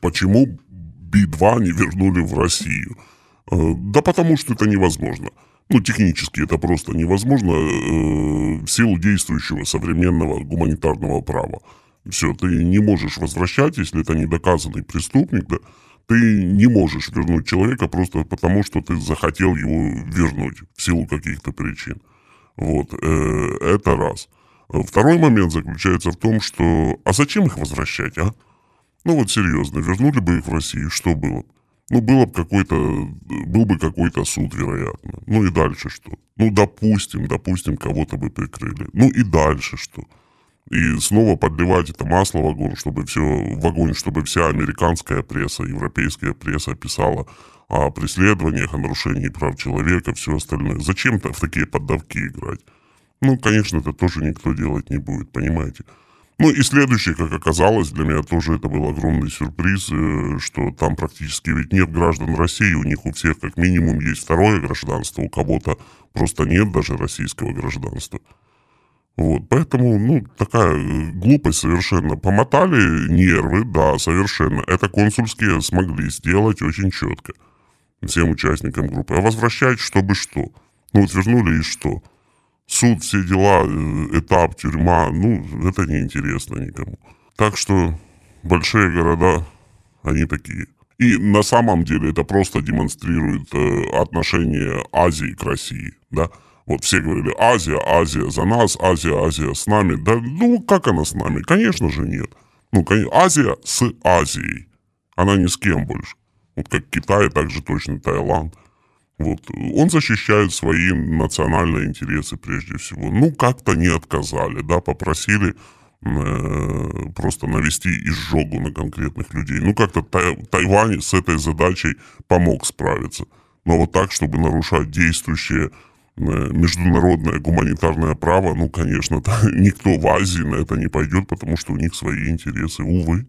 почему Би-2 не вернули в Россию? Э, да потому что это невозможно. Ну, технически это просто невозможно э, в силу действующего современного гуманитарного права. Все, ты не можешь возвращать, если это недоказанный преступник, да, ты не можешь вернуть человека просто потому, что ты захотел его вернуть в силу каких-то причин. Вот, э, это раз. Второй момент заключается в том, что... А зачем их возвращать, а? Ну вот серьезно, вернули бы их в Россию, что было? Ну, было бы какой-то, был бы какой-то суд, вероятно. Ну и дальше что? Ну, допустим, допустим, кого-то бы прикрыли. Ну и дальше что? И снова подливать это масло в огонь, чтобы все, в огонь, чтобы вся американская пресса, европейская пресса писала о преследованиях, о нарушении прав человека, все остальное. Зачем-то в такие поддавки играть? Ну, конечно, это тоже никто делать не будет, понимаете? Ну и следующее, как оказалось, для меня тоже это был огромный сюрприз, э, что там практически ведь нет граждан России, у них у всех как минимум есть второе гражданство, у кого-то просто нет даже российского гражданства. Вот, поэтому, ну, такая э, глупость совершенно. Помотали нервы, да, совершенно. Это консульские смогли сделать очень четко всем участникам группы. А возвращать, чтобы что? Ну, вот вернули и что? Суд, все дела, э, этап, тюрьма, ну, это неинтересно никому. Так что большие города, они такие. И на самом деле это просто демонстрирует э, отношение Азии к России, да. Вот все говорили, Азия, Азия за нас, Азия, Азия с нами. Да, ну, как она с нами? Конечно же нет. Ну, Азия с Азией. Она ни с кем больше. Вот как Китай, так же точно Таиланд. Вот. Он защищает свои национальные интересы прежде всего. Ну, как-то не отказали, да, попросили э, просто навести изжогу на конкретных людей. Ну, как-то Тай, Тайвань с этой задачей помог справиться. Но вот так, чтобы нарушать действующее э, международное гуманитарное право, ну, конечно, никто в Азии на это не пойдет, потому что у них свои интересы, увы.